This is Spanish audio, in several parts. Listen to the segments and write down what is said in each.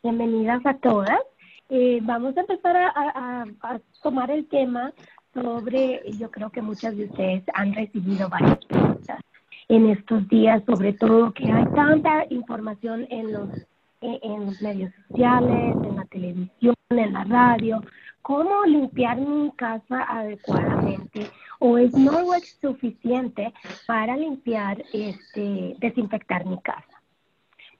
Bienvenidas a todas. Eh, vamos a empezar a, tomar el tema sobre, yo creo que muchas de ustedes han recibido varias preguntas en estos días, sobre todo que hay tanta información en los, en los medios sociales, en la televisión, en la radio, cómo limpiar mi casa adecuadamente o es Norwex suficiente para limpiar, este, desinfectar mi casa.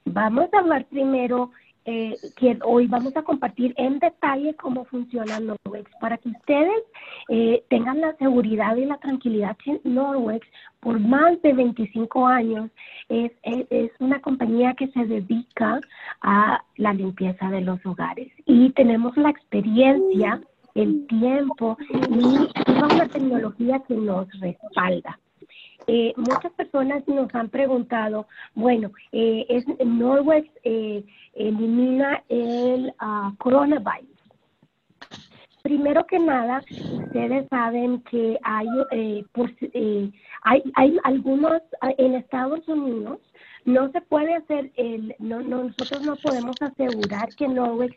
Vamos a hablar primero eh, que hoy vamos a compartir en detalle cómo funciona Norwex para que ustedes eh, tengan la seguridad y la tranquilidad que Norwex por más de 25 años es, es, una compañía que se dedica a la limpieza de los hogares y tenemos la experiencia, el tiempo y la tecnología que nos respalda. Eh, muchas personas nos han preguntado, bueno, eh, es, Norwex eh, elimina el uh, coronavirus. Primero que nada, ustedes saben que hay, eh, hay, hay algunos en Estados Unidos no se puede hacer el no, nosotros no podemos asegurar que Norwex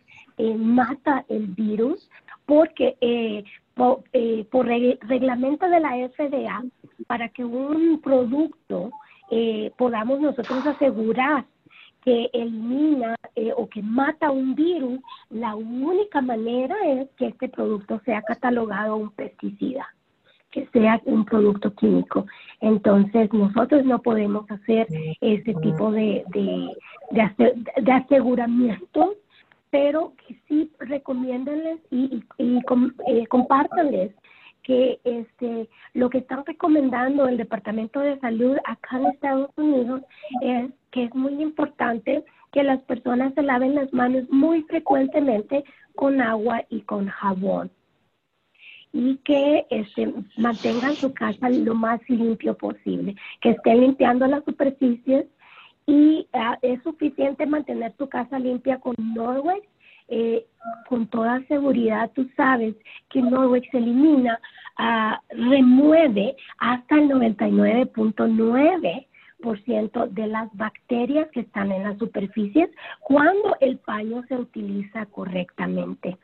mata el virus porque por, por reglamento de la FDA para que un producto eh, podamos nosotros asegurar que elimina eh, o que mata un virus, la única manera es que este producto sea catalogado un pesticida, que sea un producto químico. Entonces nosotros no podemos hacer ese tipo de, de, aseguramiento, pero que sí recomiéndenles y, y, eh, compártanles que este, lo que están recomendando el Departamento de Salud acá en Estados Unidos es que es muy importante que las personas se laven las manos muy frecuentemente con agua y con jabón. Y que este, mantengan su casa lo más limpio posible, que estén limpiando las superficies y ah, es suficiente mantener tu casa limpia con Norway eh, con toda seguridad. Tú sabes que Norwex elimina, uh, remueve hasta el 99.9% de las bacterias que están en las superficies cuando el paño se utiliza correctamente.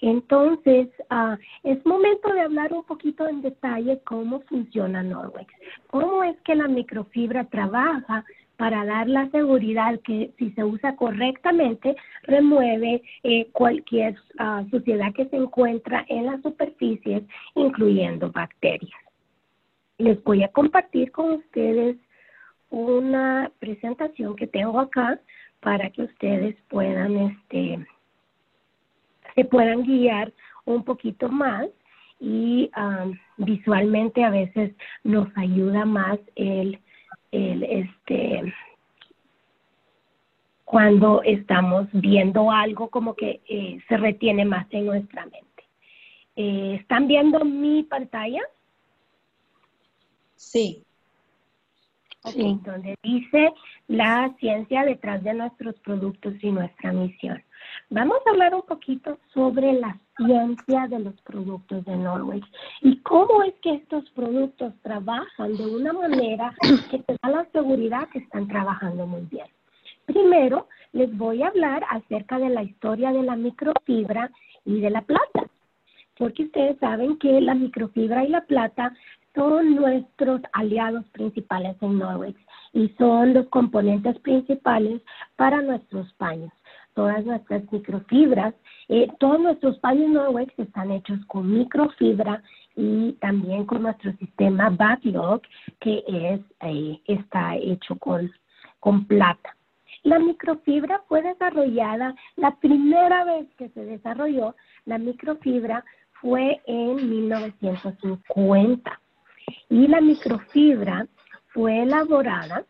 Entonces, uh, es momento de hablar un poquito en detalle cómo funciona Norwex, cómo es que la microfibra trabaja para dar la seguridad que si se usa correctamente, remueve eh, cualquier uh, suciedad que se encuentra en las superficies, incluyendo bacterias. Les voy a compartir con ustedes una presentación que tengo acá para que ustedes puedan, este, se puedan guiar un poquito más y um, visualmente a veces nos ayuda más el el, este, cuando estamos viendo algo como que eh, se retiene más en nuestra mente. Eh, ¿Están viendo mi pantalla? Sí. Sí, donde dice la ciencia detrás de nuestros productos y nuestra misión. Vamos a hablar un poquito sobre la ciencia de los productos de Norway y cómo es que estos productos trabajan de una manera que te da la seguridad que están trabajando muy bien. Primero, les voy a hablar acerca de la historia de la microfibra y de la plata, porque ustedes saben que la microfibra y la plata son nuestros aliados principales en Norwex y son los componentes principales para nuestros paños. Todas nuestras microfibras, eh, todos nuestros paños Norwex están hechos con microfibra y también con nuestro sistema Backlog, que es, eh, está hecho con, con plata. La microfibra fue desarrollada, la primera vez que se desarrolló la microfibra fue en 1950 y la microfibra fue elaborada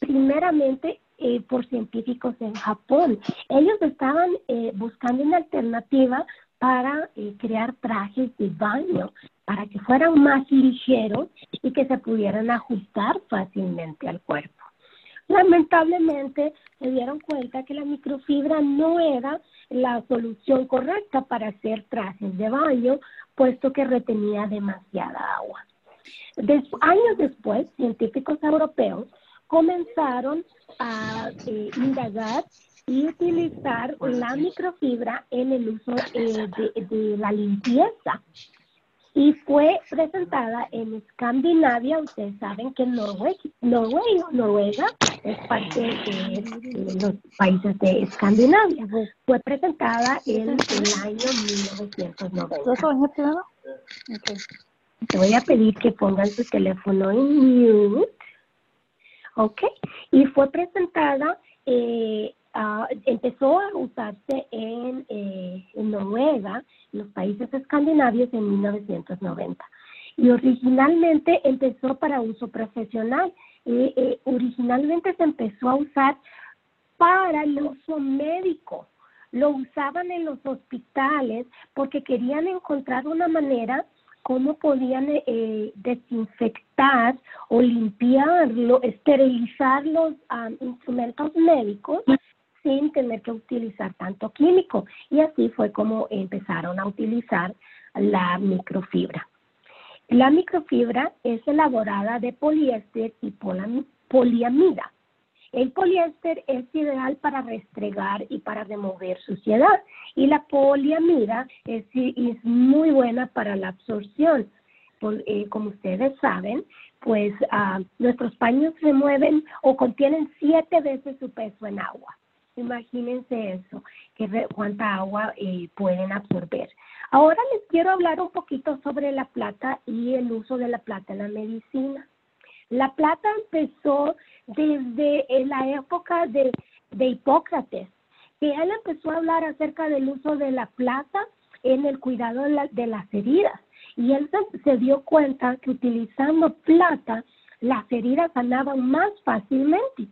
primeramente eh, por científicos en Japón. Ellos estaban eh, buscando una alternativa para eh, crear trajes de baño, para que fueran más ligeros y que se pudieran ajustar fácilmente al cuerpo. Lamentablemente se dieron cuenta que la microfibra no era la solución correcta para hacer trajes de baño, puesto que retenía demasiada agua años después, científicos europeos comenzaron a eh, indagar y utilizar la microfibra en el uso eh, de, la limpieza. Y fue presentada en Escandinavia. Ustedes saben que Noruega, Noruega es parte de, los países de Escandinavia. Fue presentada en el año 1990. Te voy a pedir que pongan su teléfono en mute. ¿Ok? Y fue presentada eh, Ah, empezó a usarse en, eh, Noruega, en los países escandinavios, en 1990. Y originalmente empezó para uso profesional. Eh, originalmente se empezó a usar para el uso médico. Lo usaban en los hospitales porque querían encontrar una manera cómo podían eh, desinfectar o limpiar, esterilizar los instrumentos médicos sin tener que utilizar tanto químico. Y así fue como empezaron a utilizar la microfibra. La microfibra es elaborada de poliéster y poliamida. El poliéster es ideal para restregar y para remover suciedad y la poliamida es, muy buena para la absorción. Eh, como ustedes saben, pues ah, nuestros paños remueven o contienen siete veces su peso en agua. Imagínense eso, que cuánta agua eh, pueden absorber. Ahora les quiero hablar un poquito sobre la plata y el uso de la plata en la medicina. La plata empezó desde la época de, Hipócrates, que él empezó a hablar acerca del uso de la plata en el cuidado de, las heridas. Y él se dio cuenta que utilizando plata, las heridas sanaban más fácilmente.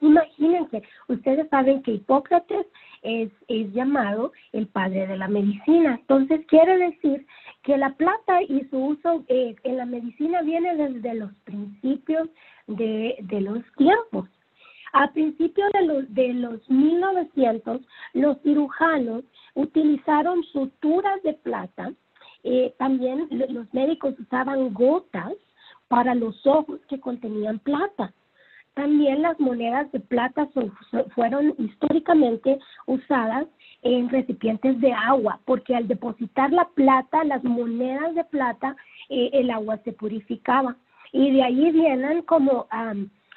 Imagínense, ustedes saben que Hipócrates es, es llamado el padre de la medicina. Entonces quiere decir que la plata y su uso eh, en la medicina viene desde los principios de, de los tiempos. A principios de los, de los 1900, los cirujanos utilizaron suturas de plata. Eh, también los médicos usaban gotas para los ojos que contenían plata. También las monedas de plata fueron históricamente usadas en recipientes de agua, porque al depositar la plata, las monedas de plata, eh, el agua se purificaba. Y de ahí vienen como,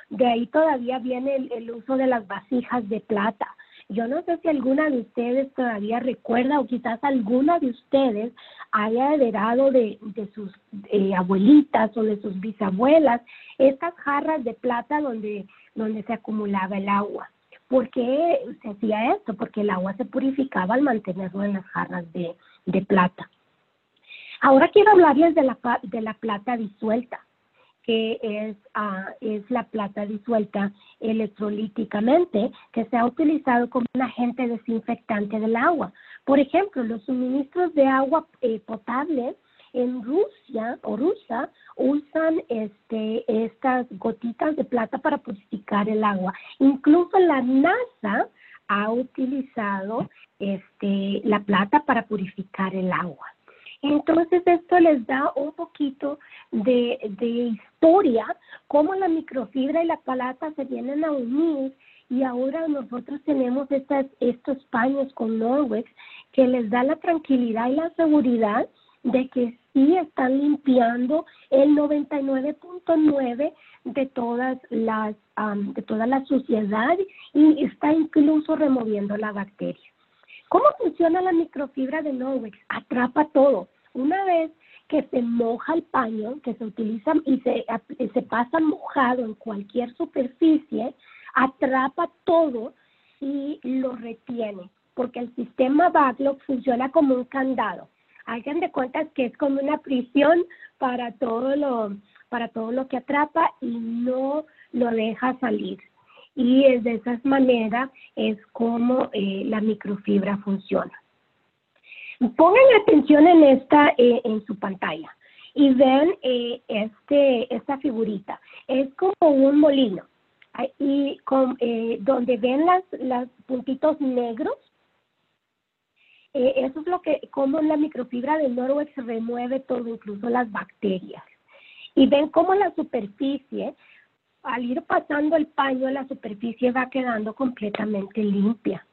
de ahí todavía viene el, uso de las vasijas de plata. Yo no sé si alguna de ustedes todavía recuerda o quizás alguna de ustedes haya heredado de, sus eh, abuelitas o de sus bisabuelas estas jarras de plata donde, donde se acumulaba el agua. ¿Por qué se hacía esto? Porque el agua se purificaba al mantenerlo en las jarras de, plata. Ahora quiero hablarles de la, de la plata disuelta que es, ah, es la plata disuelta electrolíticamente, que se ha utilizado como un agente desinfectante del agua. Por ejemplo, los suministros de agua eh, potable en Rusia o Rusia usan este, estas gotitas de plata para purificar el agua. Incluso la NASA ha utilizado este, la plata para purificar el agua. Entonces esto les da un poquito de, historia, cómo la microfibra y la plata se vienen a unir y ahora nosotros tenemos estas, estos paños con Norwex que les da la tranquilidad y la seguridad de que sí están limpiando el 99.9 de todas las de toda la suciedad y está incluso removiendo la bacteria. ¿Cómo funciona la microfibra de Norwex? Atrapa todo. Una vez que se moja el paño, que se utiliza y se, se pasa mojado en cualquier superficie, atrapa todo y lo retiene, porque el sistema backlog funciona como un candado. Hagan de cuenta que es como una prisión para todo lo, para todo lo que atrapa y no lo deja salir y de esa manera es como eh, la microfibra funciona. Pongan atención en esta, eh, en su pantalla y ven eh, este, esta figurita. Es como un molino y con, donde ven las, los puntitos negros. eso es lo que, como la microfibra de Norwex remueve todo, incluso las bacterias. Y ven cómo la superficie al ir pasando el paño, la superficie va quedando completamente limpia.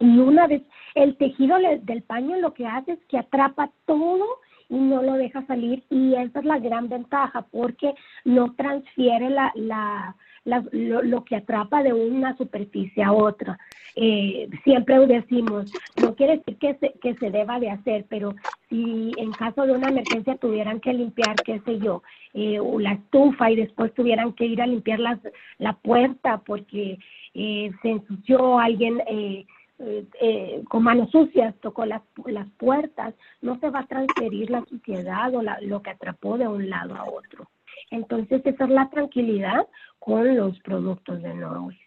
Y una vez el tejido del paño lo que hace es que atrapa todo y no lo deja salir y esa es la gran ventaja porque no transfiere la, la, lo, que atrapa de una superficie a otra. Eh, siempre decimos, no quiere decir que se, que se deba de hacer, pero si en caso de una emergencia tuvieran que limpiar, qué sé yo, eh, la estufa y después tuvieran que ir a limpiar las, la puerta porque eh, se ensució alguien con manos sucias, tocó las, las puertas, no se va a transferir la suciedad o lo que atrapó de un lado a otro. Entonces, esa es la tranquilidad con los productos de Norway.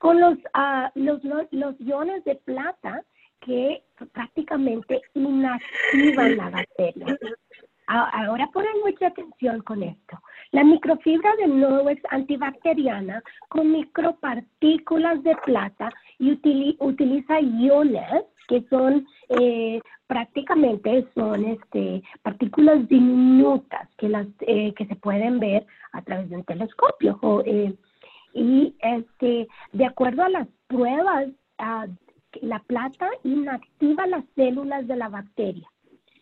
Con los, uh, los, los, iones de plata que prácticamente inactivan la bacteria. Ahora ponen mucha atención con esto. La microfibra de Norwex antibacteriana con micropartículas de plata y utiliza iones que son eh, prácticamente son este, partículas diminutas que, las, eh, que se pueden ver a través de un telescopio. Eh, y este, de acuerdo a las pruebas, la plata inactiva las células de la bacteria.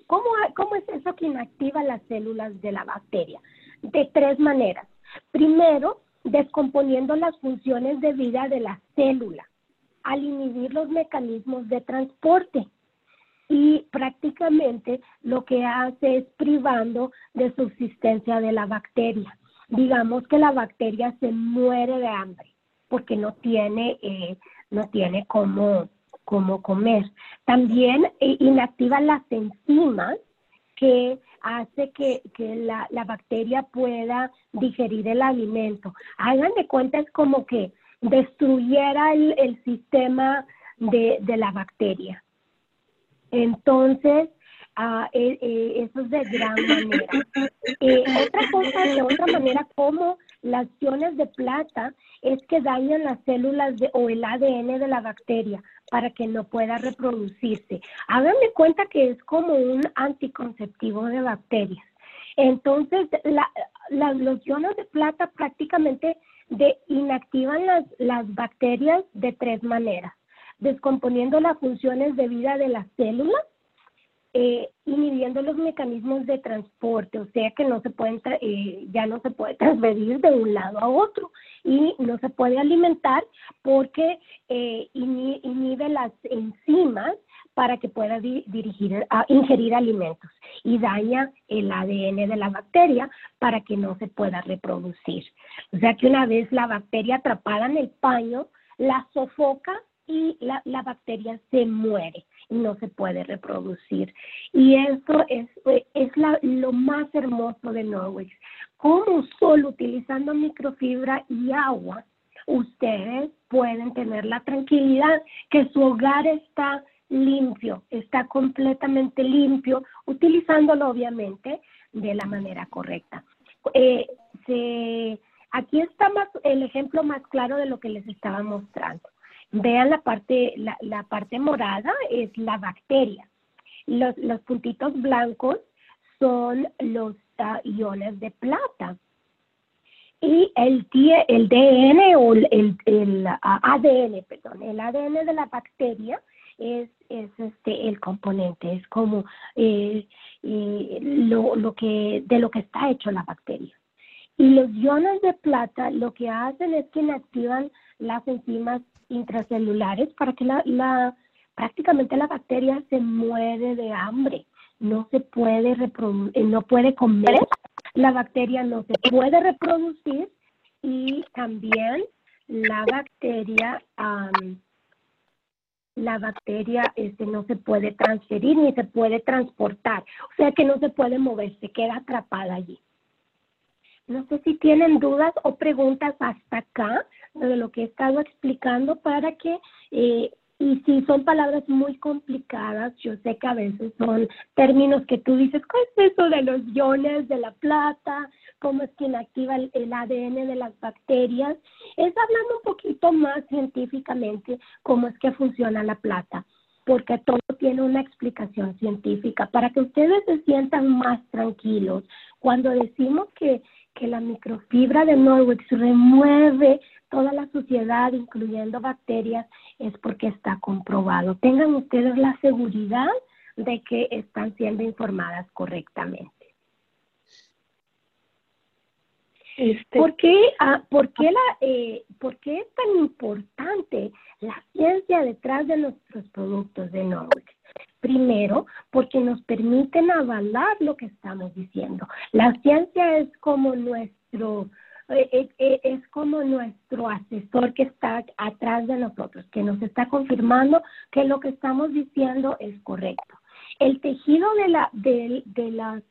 ¿Cómo, ¿Cómo es eso que inactiva las células de la bacteria? De tres maneras. Primero, descomponiendo las funciones de vida de la célula al inhibir los mecanismos de transporte y prácticamente lo que hace es privando de subsistencia de la bacteria. Digamos que la bacteria se muere de hambre porque no tiene, eh, no tiene cómo, cómo comer. También eh, inactiva las enzimas que hace que, la, la, bacteria pueda digerir el alimento. Hagan de cuenta, es como que destruyera el, sistema de, la bacteria. Entonces, ah, eh, eh, eso es de gran manera. Eh, otra cosa, de otra manera, como las iones de plata es que dañan las células de, o el ADN de la bacteria para que no pueda reproducirse. Háganme cuenta que es como un anticonceptivo de bacterias. Entonces, los iones de plata prácticamente inactivan las bacterias de tres maneras, descomponiendo las funciones de vida de las células, eh, inhibiendo los mecanismos de transporte, o sea que no se pueden eh, ya no se puede transferir de un lado a otro y no se puede alimentar porque eh, inhibe las enzimas para que pueda dirigir, a ingerir alimentos y daña el ADN de la bacteria para que no se pueda reproducir. O sea que una vez la bacteria atrapada en el paño, la sofoca y la, bacteria se muere no se puede reproducir. Y eso es, es lo más hermoso de Norwich. Como solo utilizando microfibra y agua, ustedes pueden tener la tranquilidad que su hogar está limpio, está completamente limpio, utilizándolo obviamente de la manera correcta. Eh, aquí está más, el ejemplo más claro de lo que les estaba mostrando. Vean la parte, la, parte morada es la bacteria. Los, los puntitos blancos son los uh, iones de plata. Y el, el DN o el, el, ADN, perdón, el ADN de la bacteria es, es este el componente, es como eh, eh, lo, lo que, de lo que está hecho la bacteria. Y los iones de plata lo que hacen es que inactivan las enzimas intracelulares para que la, la prácticamente la bacteria se muere de hambre, no se puede reproducir, no puede comer, la bacteria no se puede reproducir y también la bacteria la bacteria este, no se puede transferir ni se puede transportar, o sea que no se puede mover, se queda atrapada allí. No sé si tienen dudas o preguntas hasta acá de lo que he estado explicando para que eh, y si son palabras muy complicadas, yo sé que a veces son términos que tú dices, ¿qué es eso de los iones de la plata? ¿Cómo es que inactiva el, ADN de las bacterias? Es hablando un poquito más científicamente cómo es que funciona la plata, porque todo tiene una explicación científica para que ustedes se sientan más tranquilos. Cuando decimos que que la microfibra de Norwex remueve toda la suciedad, incluyendo bacterias, es porque está comprobado. Tengan ustedes la seguridad de que están siendo informadas correctamente. Este, ¿Por, qué, ah, por, qué la, eh, ¿Por qué es tan importante la ciencia detrás de nuestros productos de Norwex? Primero, porque nos permiten avalar lo que estamos diciendo. La ciencia es como nuestro, eh, eh, es como nuestro asesor que está atrás de nosotros, que nos está confirmando que lo que estamos diciendo es correcto. El tejido de, la, de, las,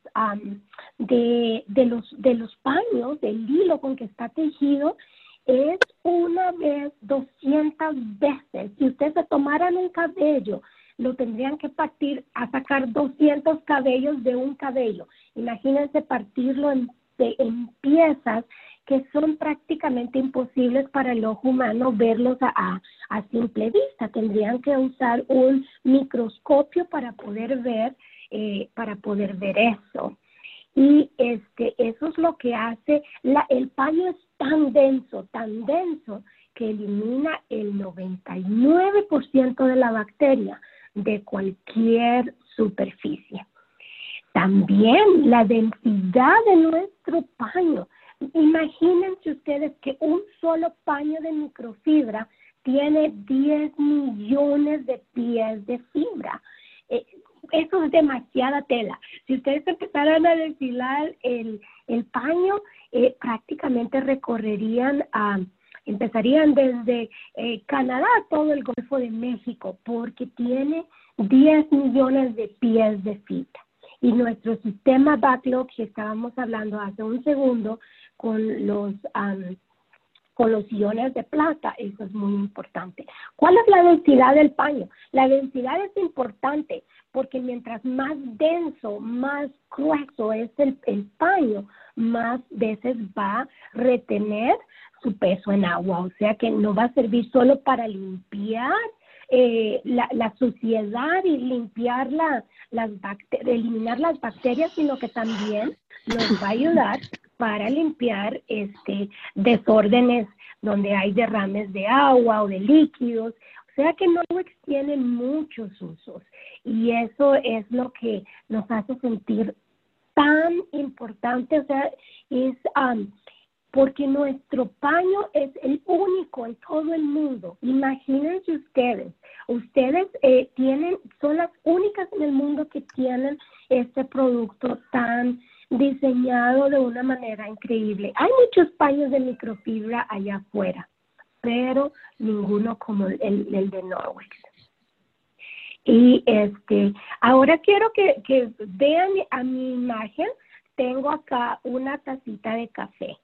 de, de, los, de los paños, del hilo con que está tejido, es una vez 200 veces. Si ustedes se tomaran un cabello lo tendrían que partir a sacar 200 cabellos de un cabello. Imagínense partirlo en, en piezas que son prácticamente imposibles para el ojo humano verlos a, simple vista. Tendrían que usar un microscopio para poder ver, eh, para poder ver eso. Y este, eso es lo que hace, el paño es tan denso, tan denso, que elimina el 99% de la bacteria de cualquier superficie. También la densidad de nuestro paño. Imagínense ustedes que un solo paño de microfibra tiene 10 millones de pies de fibra. Eh, eso es demasiada tela. Si ustedes empezaran a desfilar el, paño, eh, prácticamente recorrerían a empezarían desde eh, Canadá todo el Golfo de México, porque tiene 10 millones de pies de fibra. Y nuestro sistema backlog, que estábamos hablando hace un segundo, con los, con los iones de plata, eso es muy importante. ¿Cuál es la densidad del paño? La densidad es importante porque mientras más denso, más grueso es el, el paño, más veces va a retener su peso en agua, o sea que no va a servir solo para limpiar eh, la, suciedad y limpiar la, las eliminar las bacterias, sino que también nos va a ayudar para limpiar este desórdenes donde hay derrames de agua o de líquidos. O sea que Norwex tiene muchos usos y eso es lo que nos hace sentir tan importante, o sea, es porque nuestro paño es el único en todo el mundo. Imagínense ustedes, ustedes eh, tienen, son las únicas en el mundo que tienen este producto tan diseñado de una manera increíble. Hay muchos paños de microfibra allá afuera, pero ninguno como el, el de Norwex. Y este, ahora quiero que, que vean a mi imagen, tengo acá una tacita de café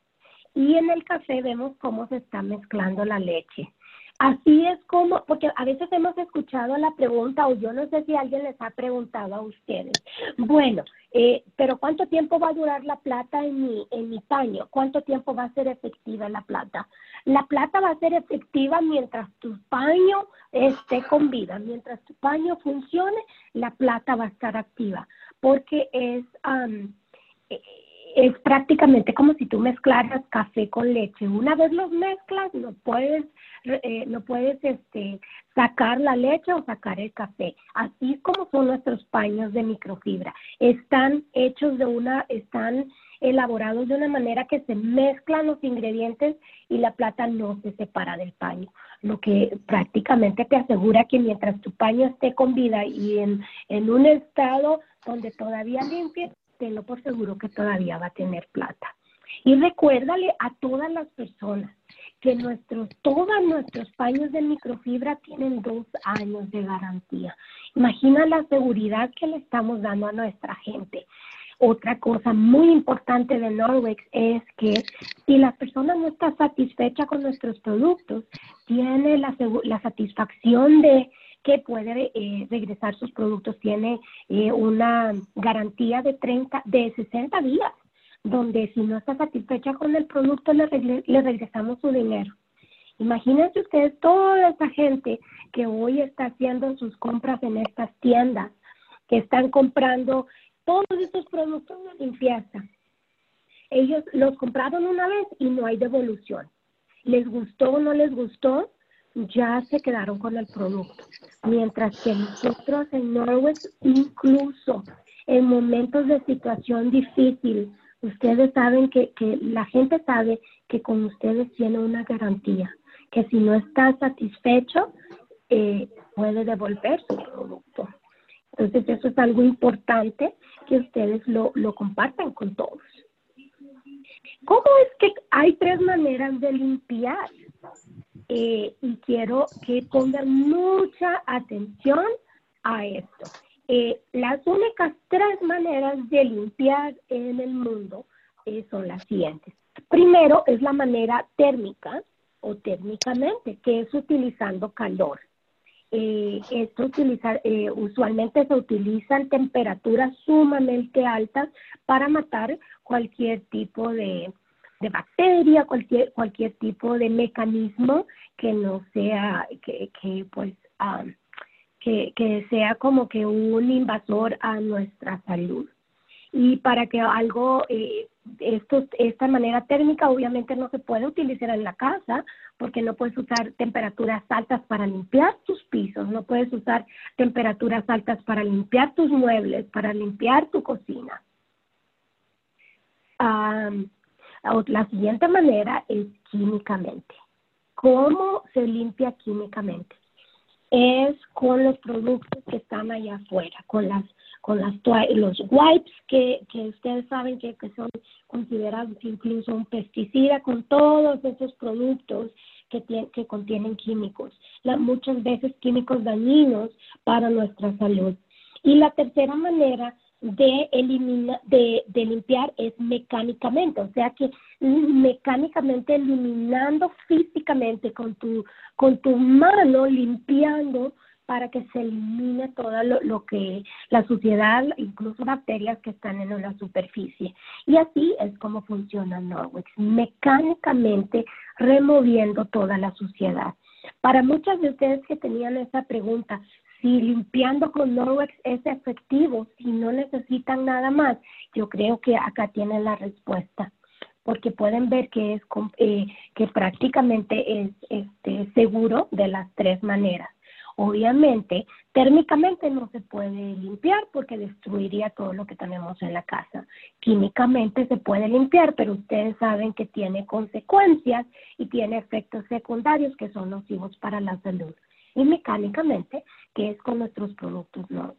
y en el café vemos cómo se está mezclando la leche. Así es como, porque a veces hemos escuchado la pregunta, o yo no sé si alguien les ha preguntado a ustedes, bueno, eh, pero ¿cuánto tiempo va a durar la plata en mi, en mi paño? ¿Cuánto tiempo va a ser efectiva la plata? La plata va a ser efectiva mientras tu paño esté con vida, mientras tu paño funcione, la plata va a estar activa, porque es... Eh, es prácticamente como si tú mezclaras café con leche. Una vez los mezclas, no puedes, eh, no puedes este, sacar la leche o sacar el café. Así como son nuestros paños de microfibra. Están hechos de una, están elaborados de una manera que se mezclan los ingredientes y la plata no se separa del paño, lo que prácticamente te asegura que mientras tu paño esté con vida y en, en un estado donde todavía limpie, tenlo por seguro que todavía va a tener plata. Y recuérdale a todas las personas que nuestros, todos nuestros paños de microfibra tienen dos años de garantía. Imagina la seguridad que le estamos dando a nuestra gente. Otra cosa muy importante de Norwex es que si la persona no está satisfecha con nuestros productos, tiene la, la satisfacción de que puede eh, regresar sus productos. Tiene eh, una garantía de 30, de 60 días, donde si no está satisfecha con el producto, le, le regresamos su dinero. Imagínense ustedes toda esa gente que hoy está haciendo sus compras en estas tiendas, que están comprando todos estos productos de limpieza ellos los compraron una vez y no hay devolución. Les gustó o no les gustó, ya se quedaron con el producto. Mientras que nosotros en Norway, incluso en momentos de situación difícil, ustedes saben que, que la gente sabe que con ustedes tiene una garantía, que si no está satisfecho, eh, puede devolver su producto. Entonces eso es algo importante que ustedes lo, lo compartan con todos. ¿Cómo es que hay tres maneras de limpiar? Eh, y quiero que pongan mucha atención a esto. Eh, las únicas tres maneras de limpiar en el mundo eh, son las siguientes. Primero es la manera térmica o térmicamente, que es utilizando calor. esto usualmente se utilizan temperaturas sumamente altas para matar cualquier tipo de, de bacteria, cualquier, cualquier tipo de mecanismo que no sea, que, que pues, que, que sea como que un invasor a nuestra salud. Y para que algo, eh, esto, esta manera térmica obviamente no se puede utilizar en la casa porque no puedes usar temperaturas altas para limpiar tus pisos, no puedes usar temperaturas altas para limpiar tus muebles, para limpiar tu cocina. La siguiente manera es químicamente. ¿Cómo se limpia químicamente? Es con los productos que están allá afuera, con las con las los wipes que, que ustedes saben que, que, son considerados incluso un pesticida, con todos esos productos que, que contienen químicos, muchas veces químicos dañinos para nuestra salud. Y la tercera manera de, eliminar, de, de, limpiar es mecánicamente, o sea que mecánicamente eliminando físicamente con tu, con tu mano, limpiando para que se elimine todo lo, lo, que la suciedad, incluso bacterias que están en la superficie. Y así es como funciona Norwex, mecánicamente removiendo toda la suciedad. Para muchas de ustedes que tenían esa pregunta, si limpiando con Norwex es efectivo, si no necesitan nada más, yo creo que acá tienen la respuesta, porque pueden ver que es eh, que prácticamente es este, seguro de las tres maneras. Obviamente, térmicamente no se puede limpiar porque destruiría todo lo que tenemos en la casa. Químicamente se puede limpiar, pero ustedes saben que tiene consecuencias y tiene efectos secundarios que son nocivos para la salud y mecánicamente, que es con nuestros productos Norway.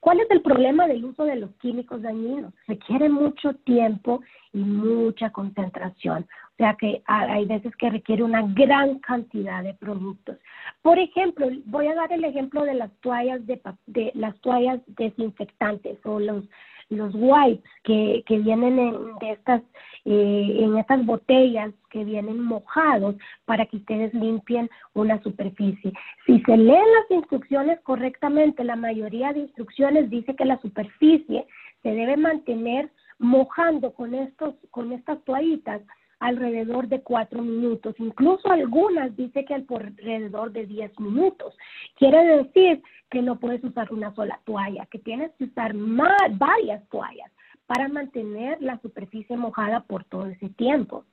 ¿Cuál es el problema del uso de los químicos dañinos? Requiere mucho tiempo y mucha concentración. O sea que hay veces que requiere una gran cantidad de productos. Por ejemplo, voy a dar el ejemplo de las toallas de, de las toallas desinfectantes o los los wipes que, que vienen en, de estas, eh, en estas botellas que vienen mojados para que ustedes limpien una superficie. Si se leen las instrucciones correctamente, la mayoría de instrucciones dice que la superficie se debe mantener mojando con, estos, con estas toallitas alrededor de cuatro minutos. Incluso algunas dice que alrededor de diez minutos. Quiere decir que no puedes usar una sola toalla, que tienes que usar más, varias toallas para mantener la superficie mojada por todo ese tiempo.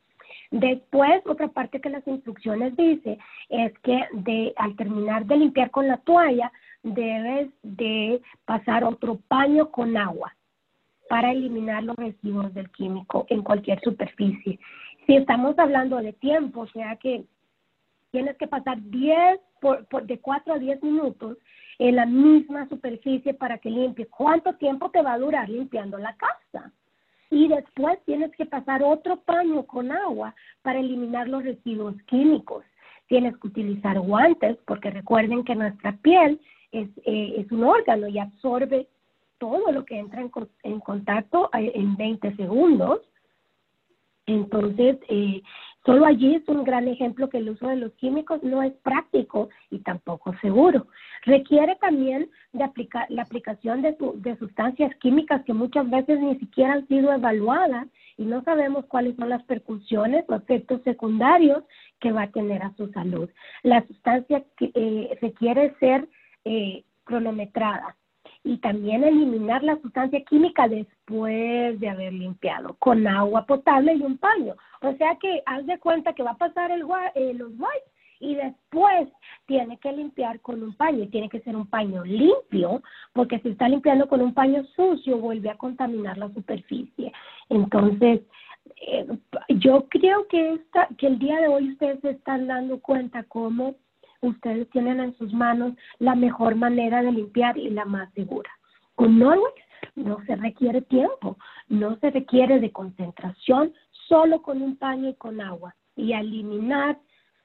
Después, otra parte que las instrucciones dice es que de, al terminar de limpiar con la toalla, debes de pasar otro paño con agua para eliminar los residuos del químico en cualquier superficie. Si estamos hablando de tiempo, o sea que tienes que pasar 10 por, de 4 a 10 minutos en la misma superficie para que limpie. ¿Cuánto tiempo te va a durar limpiando la casa? Y después tienes que pasar otro paño con agua para eliminar los residuos químicos. Tienes que utilizar guantes porque recuerden que nuestra piel es, eh, es un órgano y absorbe todo lo que entra en, en contacto eh, en 20 segundos. Entonces, eh, solo allí es un gran ejemplo que el uso de los químicos no es práctico y tampoco seguro. Requiere también de la aplicación de, de sustancias químicas que muchas veces ni siquiera han sido evaluadas y no sabemos cuáles son las percusiones o efectos secundarios que va a tener a su salud. La sustancia eh, requiere ser eh, cronometrada y también eliminar la sustancia química después de haber limpiado con agua potable y un paño. O sea que haz de cuenta que va a pasar el, eh, los wipes y después tiene que limpiar con un paño y tiene que ser un paño limpio porque si está limpiando con un paño sucio vuelve a contaminar la superficie. Entonces, eh, yo creo que, esta, que el día de hoy ustedes se están dando cuenta cómo ustedes tienen en sus manos la mejor manera de limpiar y la más segura. Con Norwex no se requiere tiempo, no se requiere de concentración, solo con un paño y con agua y eliminar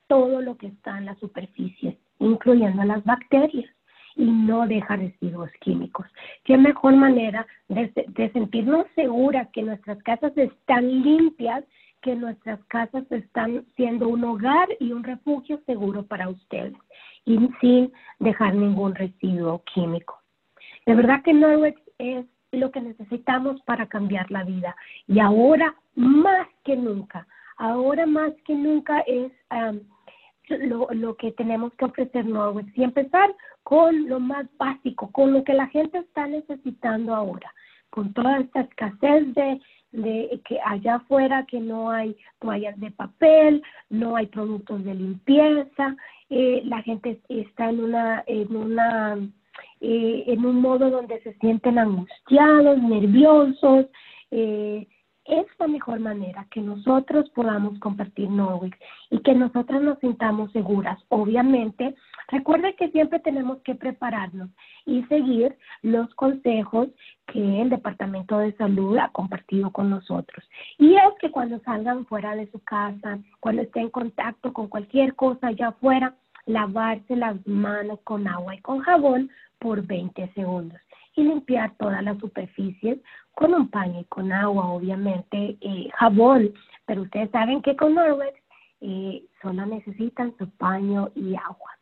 todo lo que está en la superficie, incluyendo las bacterias y no deja residuos químicos. ¿Qué mejor manera de, de sentirnos seguras que nuestras casas están limpias que nuestras casas están siendo un hogar y un refugio seguro para ustedes y sin dejar ningún residuo químico. De verdad que Norwex es lo que necesitamos para cambiar la vida y ahora más que nunca, ahora más que nunca es um, lo, lo, que tenemos que ofrecer Norwex y empezar con lo más básico, con lo que la gente está necesitando ahora, con toda esta escasez de de que allá afuera que no hay toallas de papel, no hay productos de limpieza, eh, la gente está en una en una eh, en un modo donde se sienten angustiados, nerviosos, eh, es la mejor manera que nosotros podamos compartir Norwich y que nosotras nos sintamos seguras. Obviamente, recuerde que siempre tenemos que prepararnos y seguir los consejos que el Departamento de Salud ha compartido con nosotros. Y es que cuando salgan fuera de su casa, cuando estén en contacto con cualquier cosa allá afuera, lavarse las manos con agua y con jabón por 20 segundos y limpiar todas las superficies con un paño y con agua, obviamente, eh, jabón, pero ustedes saben que con Norwex eh, solo necesitan su paño y agua.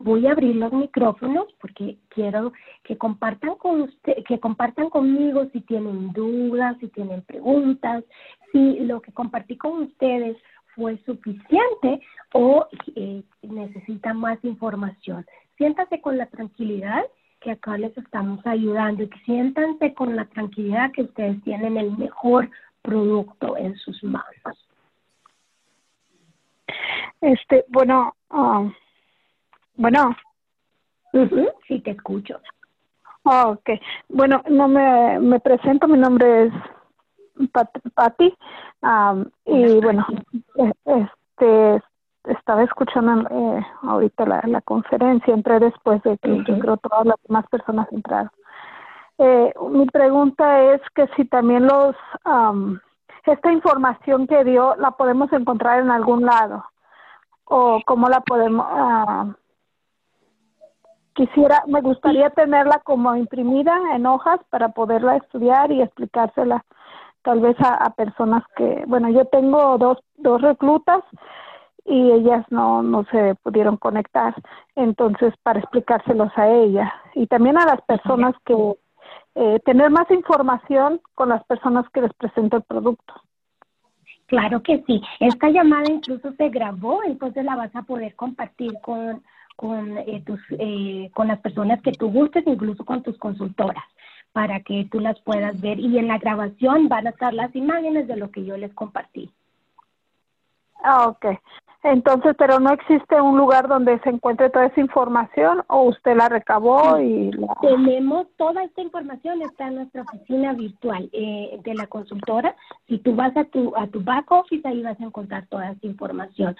Voy a abrir los micrófonos porque quiero que compartan con usted, que compartan conmigo si tienen dudas, si tienen preguntas, si lo que compartí con ustedes fue suficiente o eh, necesitan más información. Siéntase con la tranquilidad que acá les estamos ayudando y que siéntanse con la tranquilidad que ustedes tienen el mejor producto en sus manos. Este, bueno, um, bueno. sí, te escucho. Oh, ok. Bueno, no me, me presento, mi nombre es Patti. Um, y bueno, este, estaba escuchando eh, ahorita la, la, conferencia, entré después de que yo creo todas las demás personas entraron. Eh, mi pregunta es que si también los esta información que dio la podemos encontrar en algún lado o cómo la podemos quisiera me gustaría tenerla como imprimida en hojas para poderla estudiar y explicársela tal vez a, a personas que bueno yo tengo dos dos reclutas y ellas no, no se pudieron conectar. Entonces, para explicárselos a ella y también a las personas que eh, tener más información con las personas que les presento el producto. Claro que sí. Esta llamada incluso se grabó, entonces la vas a poder compartir con con eh, tus eh, con las personas que tú gustes, incluso con tus consultoras, para que tú las puedas ver y en la grabación van a estar las imágenes de lo que yo les compartí. Ah, ok. Entonces, pero no existe un lugar donde se encuentre toda esa información o usted la recabó y la... Tenemos toda esta información, está en nuestra oficina virtual eh, de la consultora. Si tú vas a tu, a tu back office, ahí vas a encontrar toda esta información.